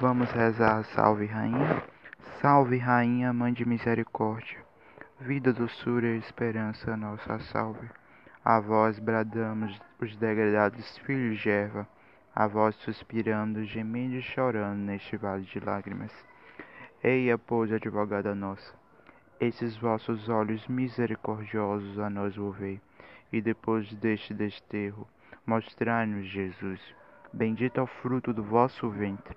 Vamos rezar Salve Rainha. Salve Rainha, Mãe de Misericórdia, vida, doçura e esperança, nossa salve. A vós bradamos os degradados filhos de Eva, a vós suspirando, gemendo e chorando neste vale de lágrimas. Eia, pois, advogada nossa, esses vossos olhos misericordiosos a nós volvei, e depois deste desterro, mostrai-nos Jesus. Bendito é o fruto do vosso ventre.